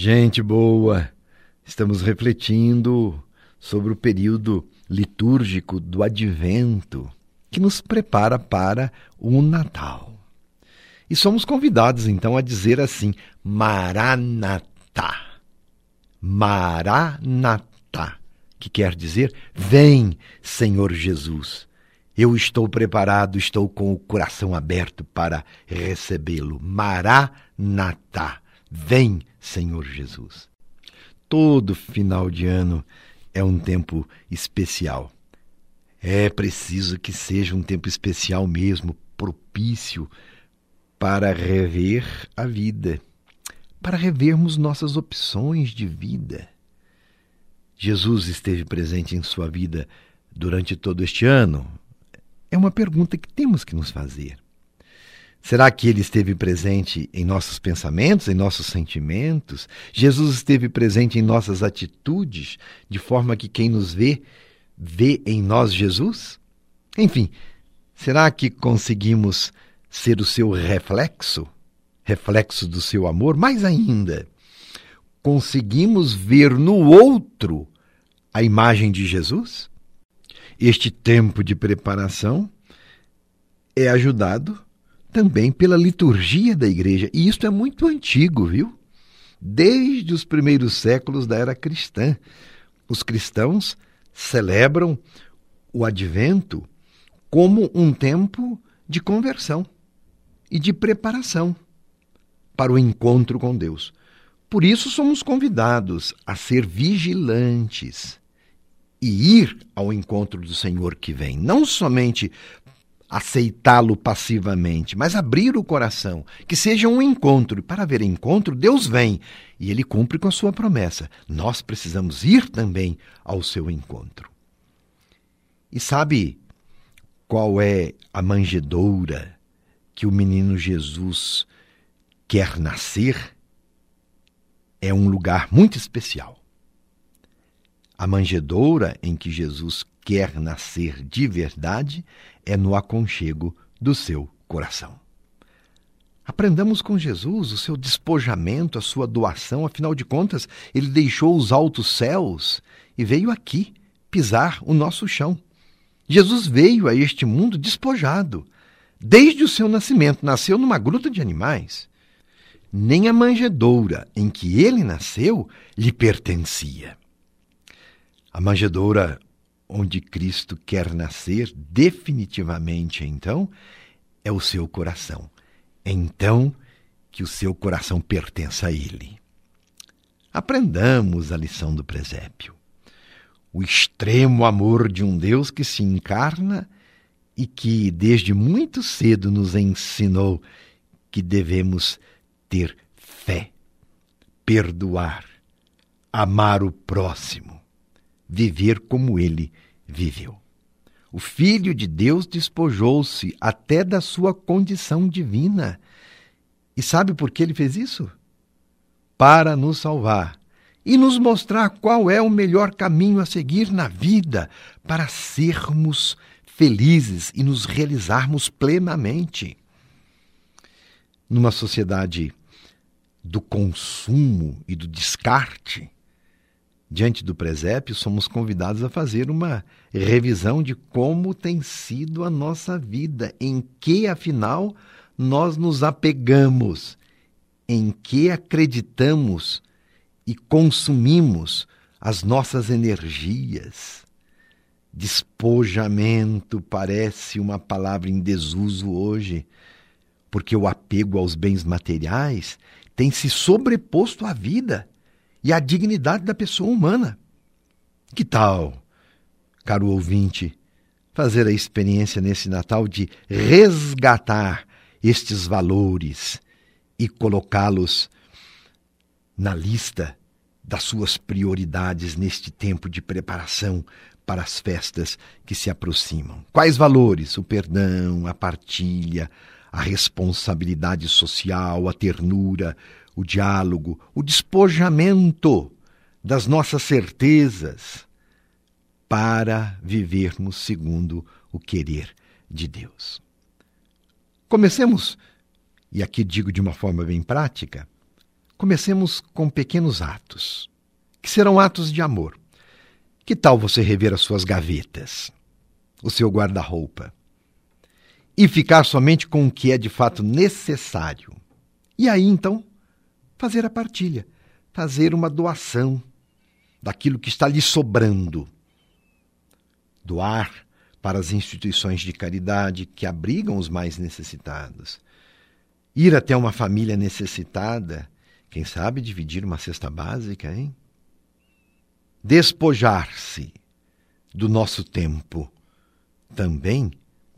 Gente boa, estamos refletindo sobre o período litúrgico do Advento, que nos prepara para o Natal. E somos convidados então a dizer assim: Maranatá. Maranatá, que quer dizer: Vem, Senhor Jesus. Eu estou preparado, estou com o coração aberto para recebê-lo. Maranatá. Vem, Senhor Jesus. Todo final de ano é um tempo especial. É preciso que seja um tempo especial mesmo, propício para rever a vida, para revermos nossas opções de vida. Jesus esteve presente em sua vida durante todo este ano? É uma pergunta que temos que nos fazer. Será que ele esteve presente em nossos pensamentos, em nossos sentimentos? Jesus esteve presente em nossas atitudes, de forma que quem nos vê, vê em nós Jesus? Enfim, será que conseguimos ser o seu reflexo? Reflexo do seu amor? Mais ainda, conseguimos ver no outro a imagem de Jesus? Este tempo de preparação é ajudado também pela liturgia da igreja. E isso é muito antigo, viu? Desde os primeiros séculos da era cristã. Os cristãos celebram o advento como um tempo de conversão e de preparação para o encontro com Deus. Por isso somos convidados a ser vigilantes e ir ao encontro do Senhor que vem, não somente aceitá-lo passivamente, mas abrir o coração, que seja um encontro. E para haver encontro, Deus vem e ele cumpre com a sua promessa. Nós precisamos ir também ao seu encontro. E sabe qual é a manjedoura que o menino Jesus quer nascer? É um lugar muito especial. A manjedoura em que Jesus quer nascer de verdade é no aconchego do seu coração. Aprendamos com Jesus o seu despojamento, a sua doação, afinal de contas, ele deixou os altos céus e veio aqui pisar o nosso chão. Jesus veio a este mundo despojado. Desde o seu nascimento, nasceu numa gruta de animais. Nem a manjedoura em que ele nasceu lhe pertencia. A manjedoura onde Cristo quer nascer definitivamente, então, é o seu coração. Então que o seu coração pertence a Ele. Aprendamos a lição do presépio. O extremo amor de um Deus que se encarna e que desde muito cedo nos ensinou que devemos ter fé, perdoar, amar o próximo viver como ele viveu. O Filho de Deus despojou-se até da sua condição divina. E sabe por que ele fez isso? Para nos salvar e nos mostrar qual é o melhor caminho a seguir na vida para sermos felizes e nos realizarmos plenamente. Numa sociedade do consumo e do descarte, Diante do presépio, somos convidados a fazer uma revisão de como tem sido a nossa vida, em que, afinal, nós nos apegamos, em que acreditamos e consumimos as nossas energias. Despojamento parece uma palavra em desuso hoje, porque o apego aos bens materiais tem se sobreposto à vida e a dignidade da pessoa humana. Que tal, caro ouvinte, fazer a experiência nesse Natal de resgatar estes valores e colocá-los na lista das suas prioridades neste tempo de preparação para as festas que se aproximam. Quais valores? O perdão, a partilha, a responsabilidade social, a ternura, o diálogo, o despojamento das nossas certezas para vivermos segundo o querer de Deus. Comecemos, e aqui digo de uma forma bem prática, Comecemos com pequenos atos, que serão atos de amor. Que tal você rever as suas gavetas, o seu guarda-roupa, e ficar somente com o que é de fato necessário? E aí então, fazer a partilha, fazer uma doação daquilo que está lhe sobrando. Doar para as instituições de caridade que abrigam os mais necessitados. Ir até uma família necessitada, quem sabe dividir uma cesta básica, hein? Despojar-se do nosso tempo também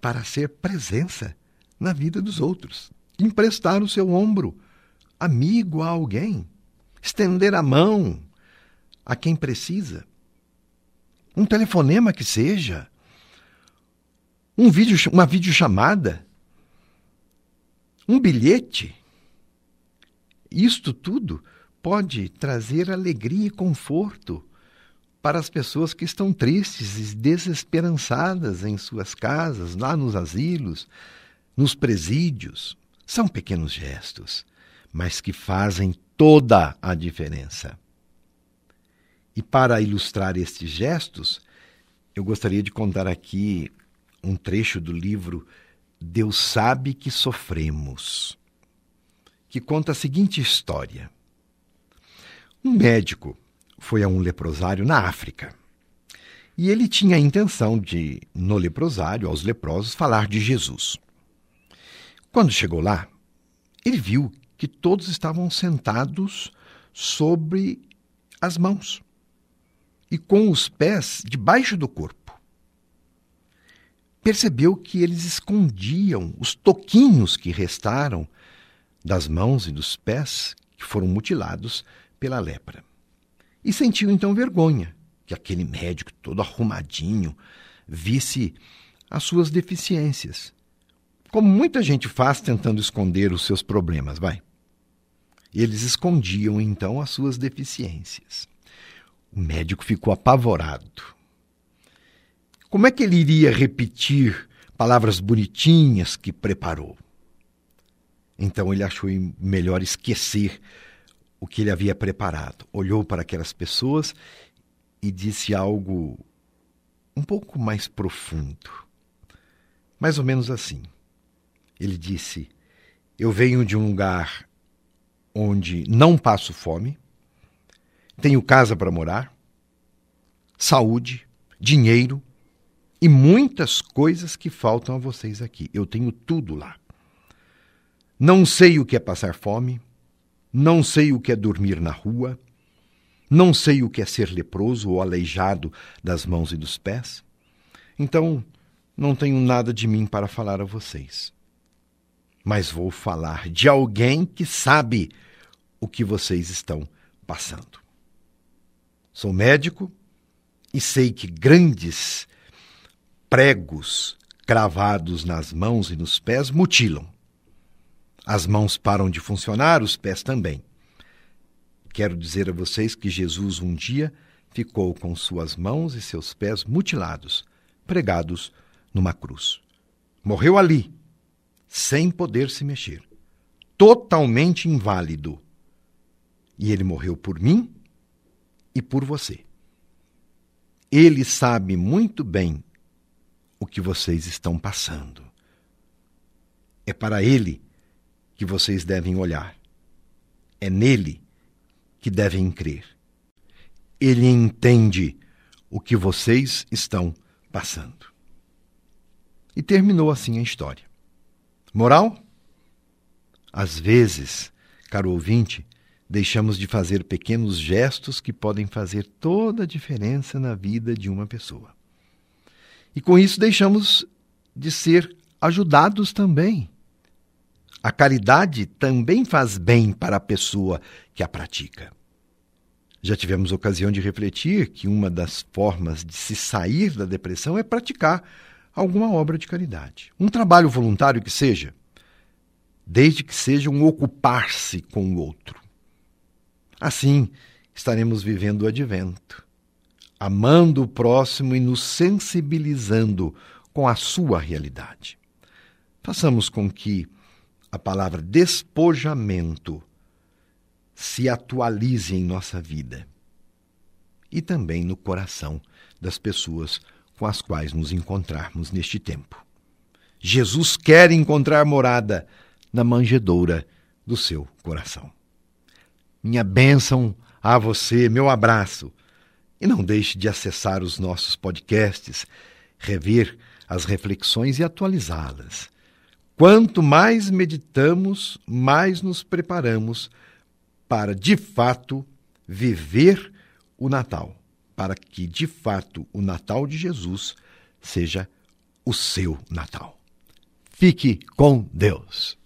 para ser presença na vida dos outros. Emprestar o seu ombro, amigo a alguém, estender a mão a quem precisa. Um telefonema que seja, um vídeo, uma videochamada, um bilhete. Isto tudo pode trazer alegria e conforto para as pessoas que estão tristes e desesperançadas em suas casas, lá nos asilos, nos presídios. São pequenos gestos, mas que fazem toda a diferença. E para ilustrar estes gestos, eu gostaria de contar aqui um trecho do livro Deus Sabe que Sofremos, que conta a seguinte história. Um médico foi a um leprosário na África. E ele tinha a intenção de, no leprosário, aos leprosos, falar de Jesus. Quando chegou lá, ele viu que todos estavam sentados sobre as mãos e com os pés debaixo do corpo percebeu que eles escondiam os toquinhos que restaram das mãos e dos pés que foram mutilados pela lepra. E sentiu então vergonha que aquele médico todo arrumadinho visse as suas deficiências. Como muita gente faz tentando esconder os seus problemas, vai. Eles escondiam então as suas deficiências. O médico ficou apavorado como é que ele iria repetir palavras bonitinhas que preparou? Então ele achou melhor esquecer o que ele havia preparado. Olhou para aquelas pessoas e disse algo um pouco mais profundo. Mais ou menos assim. Ele disse: Eu venho de um lugar onde não passo fome, tenho casa para morar, saúde, dinheiro, e muitas coisas que faltam a vocês aqui. Eu tenho tudo lá. Não sei o que é passar fome, não sei o que é dormir na rua, não sei o que é ser leproso ou aleijado das mãos e dos pés. Então, não tenho nada de mim para falar a vocês. Mas vou falar de alguém que sabe o que vocês estão passando. Sou médico e sei que grandes pregos cravados nas mãos e nos pés mutilam. As mãos param de funcionar, os pés também. Quero dizer a vocês que Jesus um dia ficou com suas mãos e seus pés mutilados, pregados numa cruz. Morreu ali, sem poder se mexer, totalmente inválido. E ele morreu por mim e por você. Ele sabe muito bem o que vocês estão passando. É para Ele que vocês devem olhar. É nele que devem crer. Ele entende o que vocês estão passando. E terminou assim a história. Moral? Às vezes, caro ouvinte, deixamos de fazer pequenos gestos que podem fazer toda a diferença na vida de uma pessoa. E com isso deixamos de ser ajudados também. A caridade também faz bem para a pessoa que a pratica. Já tivemos ocasião de refletir que uma das formas de se sair da depressão é praticar alguma obra de caridade. Um trabalho voluntário que seja, desde que seja um ocupar-se com o outro. Assim, estaremos vivendo o advento amando o próximo e nos sensibilizando com a sua realidade. Façamos com que a palavra despojamento se atualize em nossa vida e também no coração das pessoas com as quais nos encontrarmos neste tempo. Jesus quer encontrar morada na manjedoura do seu coração. Minha bênção a você, meu abraço. E não deixe de acessar os nossos podcasts, rever as reflexões e atualizá-las. Quanto mais meditamos, mais nos preparamos para, de fato, viver o Natal, para que, de fato, o Natal de Jesus seja o seu Natal. Fique com Deus.